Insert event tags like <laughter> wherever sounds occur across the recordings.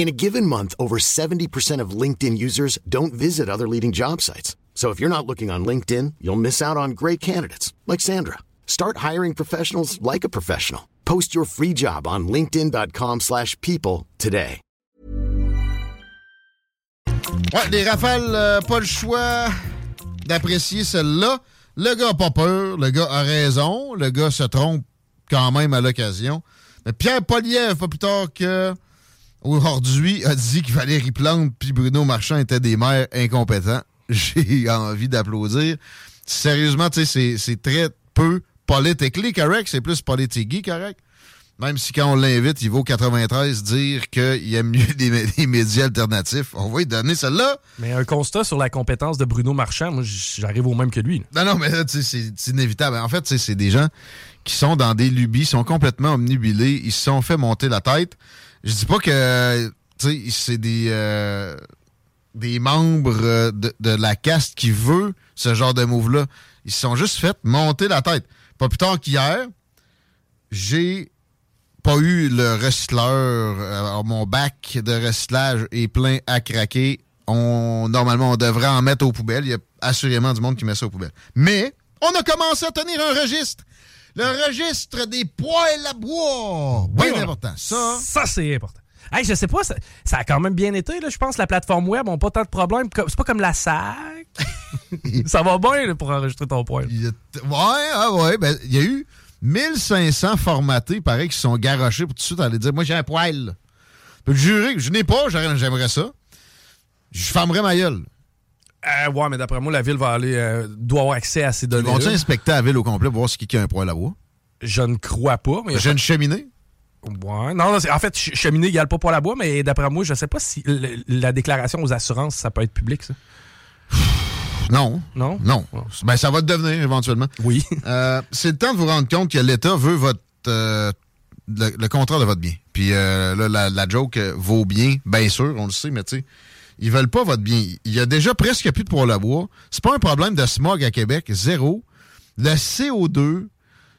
In a given month, over 70% of LinkedIn users don't visit other leading job sites. So if you're not looking on LinkedIn, you'll miss out on great candidates like Sandra. Start hiring professionals like a professional. Post your free job on linkedin.com/people today. Ouais, les rafales, euh, pas le choix d'apprécier celle-là. Le gars a pas peur, le gars a raison, le gars se trompe quand même à l'occasion. Mais Pierre Poliev, pas plus tard que aujourd'hui, a dit que Valérie Plante puis Bruno Marchand étaient des maires incompétents. <laughs> J'ai envie d'applaudir. Sérieusement, tu sais, c'est- très peu politically correct, c'est plus politique correct. Même si quand on l'invite, il vaut 93 dire qu'il aime mieux des, mé- des médias alternatifs. On va lui donner celle-là. Mais un constat sur la compétence de Bruno Marchand, moi, j'arrive au même que lui. là. Non, non, mais c'est inévitable. En fait, c'est des gens qui sont dans des lubies, sont complètement omnibilés, ils se sont fait monter la tête. Je dis pas que, c'est des, euh, membres euh, de, la caste qui veut ce genre de move-là. Ils se sont juste fait monter la tête. Pas plus tard qu'hier, j'ai pas eu le recycleur. euh, mon bac de recyclage est plein à craquer. Normalement, on devrait en mettre aux poubelles. Il y a assurément du monde qui met ça aux poubelles. Mais on a commencé à tenir un registre. Le registre des poêles à bois. Bien Oui, important. Ça, Ça, c'est important. Hey, je sais pas, ça, ça a quand même bien été. Là. Je pense que la plateforme web n'a pas tant de problèmes. C'est pas comme la SAC. <laughs> ça va bien là, pour enregistrer ton poil. ouais, ah ouais, ben, il y a eu 1500 formatés, pareil, qui se sont garochés pour tout de suite aller dire Moi, j'ai un poêle. Je peux te jurer que je n'ai pas, j'aimerais ça. Je fermerais ma gueule. Euh, ouais, mais d'après moi, la ville va aller, euh, doit avoir accès à ces données. vont-tu inspecter la ville au complet pour voir si qui a un poêle à bois? Je ne crois pas. Mais J'ai une cheminée. Ouais. Non, en fait, ch- cheminée égale pas pour la bois, mais d'après moi, je sais pas si le- la déclaration aux assurances, ça peut être public, ça. Non. Non? Non. Ben, ça va devenir éventuellement. Oui. Euh, c'est le temps de vous rendre compte que l'État veut votre euh, le, le contrat de votre bien. Puis euh, là, la, la joke vaut bien, bien sûr, on le sait, mais tu sais, ils veulent pas votre bien. Il y a déjà presque plus de poêle à bois. C'est pas un problème de smog à Québec, zéro. Le CO2,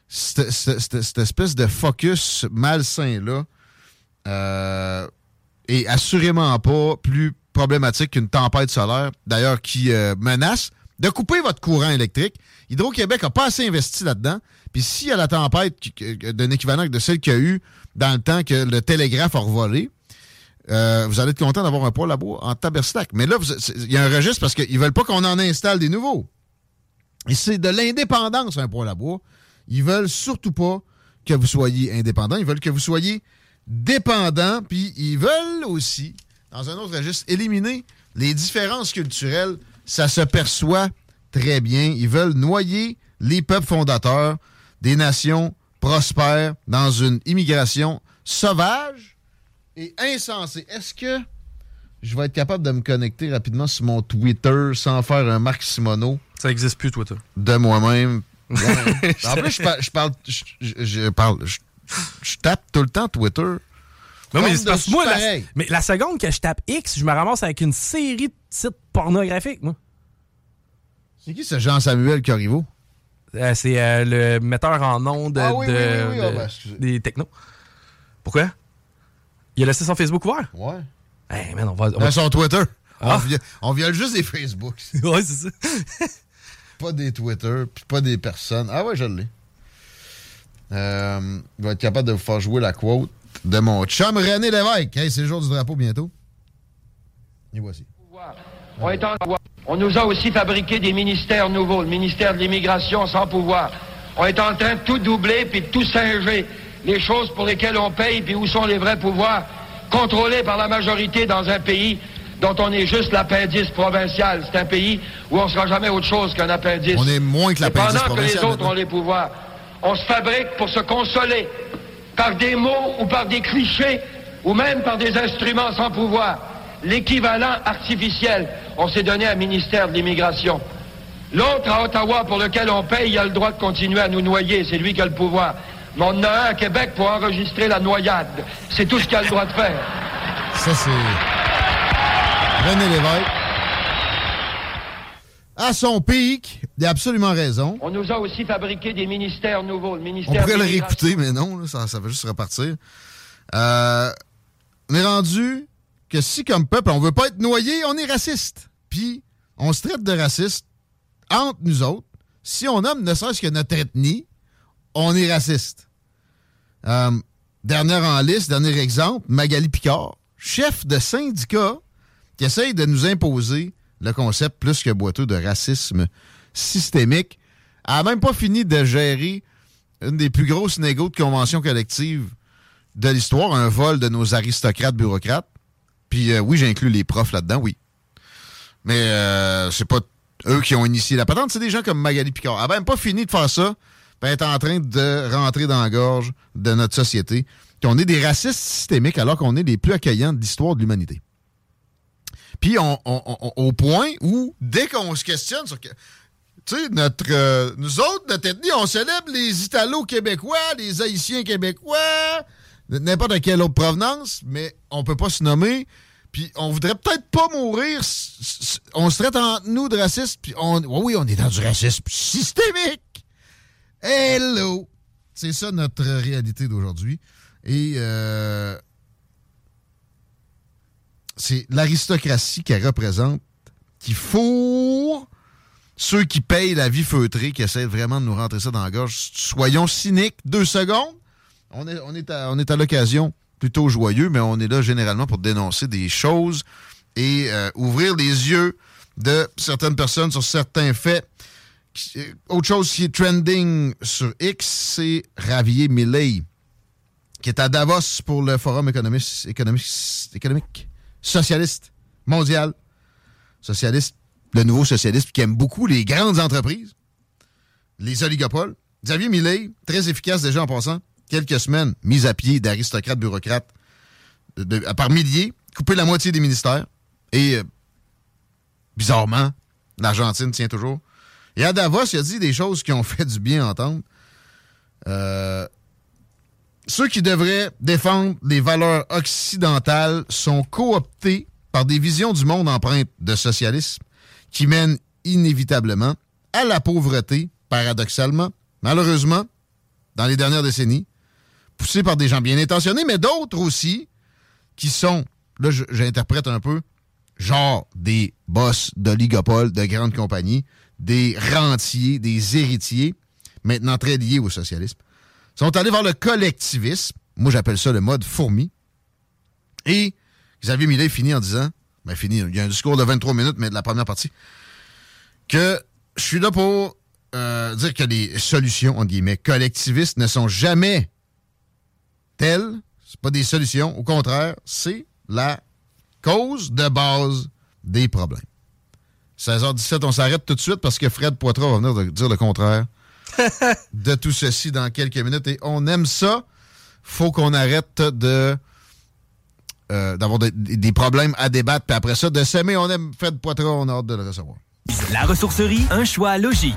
cette, espèce de focus malsain-là, euh, est assurément pas plus problématique qu'une tempête solaire, d'ailleurs, qui euh, menace de couper votre courant électrique. Hydro-Québec n'a pas assez investi là-dedans. Puis s'il y a la tempête d'un équivalent de celle qu'il y a eu dans le temps que le télégraphe a revolé, euh, vous allez être content d'avoir un poêle bois en taberstac. Mais là, il y a un registre parce qu'ils veulent pas qu'on en installe des nouveaux. Et c'est de l'indépendance, un poêle à bois. Ils veulent surtout pas que vous soyez indépendant. Ils veulent que vous soyez dépendant. Puis ils veulent aussi, dans un autre registre, éliminer les différences culturelles. Ça se perçoit très bien. Ils veulent noyer les peuples fondateurs des nations prospères dans une immigration sauvage et insensée. Est-ce que je vais être capable de me connecter rapidement sur mon Twitter sans faire un Marc Simoneau? Ça existe plus, Twitter. de moi-même. <laughs> en plus, je, par- je parle, je, parle, je, je tape tout le temps Twitter. Non, mais parce moi, la, pareil. mais la seconde que je tape X, je me ramasse avec une série de sites pornographiques, moi. C'est qui ce Jean-Samuel Corriveau? Euh, c'est euh, le metteur en nom de, Ah oui, de- oui, oui, oui. Ah, ben, des technos. Pourquoi? Il a laissé son Facebook ouvert? Ouais. Hey, man, on va. on va- Dans son Twitter. On, Ah. on viole juste des Facebook. <laughs> ouais, c'est ça. <laughs> pas des Twitter, puis pas des personnes. Ah ouais, je l'ai. Euh, il va être capable de vous faire jouer la quote de mon chum René Lévesque. Hey, c'est le jour du drapeau bientôt. Et voici. On, est en- on nous a aussi fabriqué des ministères nouveaux, le ministère de l'immigration sans pouvoir. On est en train de tout doubler puis de tout singer. Les choses pour lesquelles on paye puis où sont les vrais pouvoirs. contrôlé par la majorité dans un pays dont on est juste l'appendice provincial. C'est un pays où on ne sera jamais autre chose qu'un appendice. On est moins que l'appendice Et pendant que les provincial, autres maintenant. ont les pouvoirs, on se fabrique pour se consoler par des mots ou par des clichés ou même par des instruments sans pouvoir. L'équivalent artificiel, on s'est donné un ministère de l'immigration. L'autre à Ottawa pour lequel on paye, il a le droit de continuer à nous noyer, c'est lui qui a le pouvoir. Mais on en a un à Québec pour enregistrer la noyade. C'est tout ce qu'il a le droit de faire. Ça, c'est René Lévesque. À son pic, il a absolument raison. On nous a aussi fabriqué des ministères nouveaux. Le On ministère pourrait de le réécouter, mais non, là, ça, ça va juste repartir. Euh, on est rendu que si, comme peuple, on veut pas être noyé, on est raciste. Puis, on se traite de raciste entre nous autres. Si on nomme ne serait-ce que notre ethnie, on est raciste. Euh, dernière en liste, dernier exemple, Magali Picard, chef de syndicat qui essaye de nous imposer le concept plus que boiteux de racisme systémique. Elle n'a même pas fini de gérer une des plus grosses négos de convention collective de l'histoire, un vol de nos aristocrates bureaucrates. Puis euh, oui, j'inclus les profs là-dedans, oui. Mais euh, c'est pas eux qui ont initié la patente, c'est des gens comme Magali Picard. Elle n'a même pas fini de faire ça, est en train de rentrer dans la gorge de notre société. Qu'on est des racistes systémiques alors qu'on est les plus accueillants de l'histoire de l'humanité. Puis on, on- on- au point où, dès qu'on se questionne sur... que- Tu sais, notre, euh, nous autres, notre ethnie, on célèbre les Italo-Québécois, les Haïtiens québécois, n'importe quelle autre provenance, mais on peut pas se nommer. Puis on voudrait peut-être pas mourir. On se traite entre nous de racistes. Puis on, oui, on est dans du racisme systémique. Hello! C'est ça notre réalité d'aujourd'hui. Et euh, c'est l'aristocratie qu'elle représente qui fourre ceux qui payent la vie feutrée, qui essaient vraiment de nous rentrer ça dans la gorge. Soyons cyniques, deux secondes. On est, on est à, on est à l'occasion plutôt joyeux, mais on est là généralement pour dénoncer des choses et euh, ouvrir les yeux de certaines personnes sur certains faits. Euh, Autre chose qui est trending sur X, c'est Ravier Milley, qui est à Davos pour le Forum économique, socialiste mondial. Socialiste, le nouveau socialiste qui aime beaucoup les grandes entreprises, les oligopoles. Xavier Millet, très efficace déjà en passant, quelques semaines mis à pied d'aristocrates bureaucrates par milliers, coupé la moitié des ministères et euh, bizarrement, l'Argentine tient toujours. Et à Davos, il a dit des choses qui ont fait du bien entendre. Euh, ceux qui devraient défendre les valeurs occidentales sont cooptés par des visions du monde empreintes de socialisme qui mènent inévitablement à la pauvreté, paradoxalement, malheureusement, dans les dernières décennies, poussés par des gens bien intentionnés, mais d'autres aussi qui sont, là j'interprète un peu, genre des boss d'oligopoles, de grandes compagnies, des rentiers, des héritiers, maintenant très liés au socialisme, sont allés vers le collectivisme. Moi, j'appelle ça le mode fourmi. Et Xavier Millet finit en disant, ben fini, il y a un discours de 23 minutes, mais de la première partie, que je suis là pour euh, dire que les solutions, entre guillemets, collectivistes ne sont jamais telles. C'est pas des solutions. Au contraire, c'est la cause de base des problèmes. 16h17, on s'arrête tout de suite parce que Fred Poitras va venir de dire le contraire <laughs> de tout ceci dans quelques minutes. Et on aime ça. Faut qu'on arrête de euh, d'avoir des, des problèmes à débattre. Puis après ça, de s'aimer, on aime Fred Poitras, on a hâte de le recevoir. La ressourcerie, un choix logique.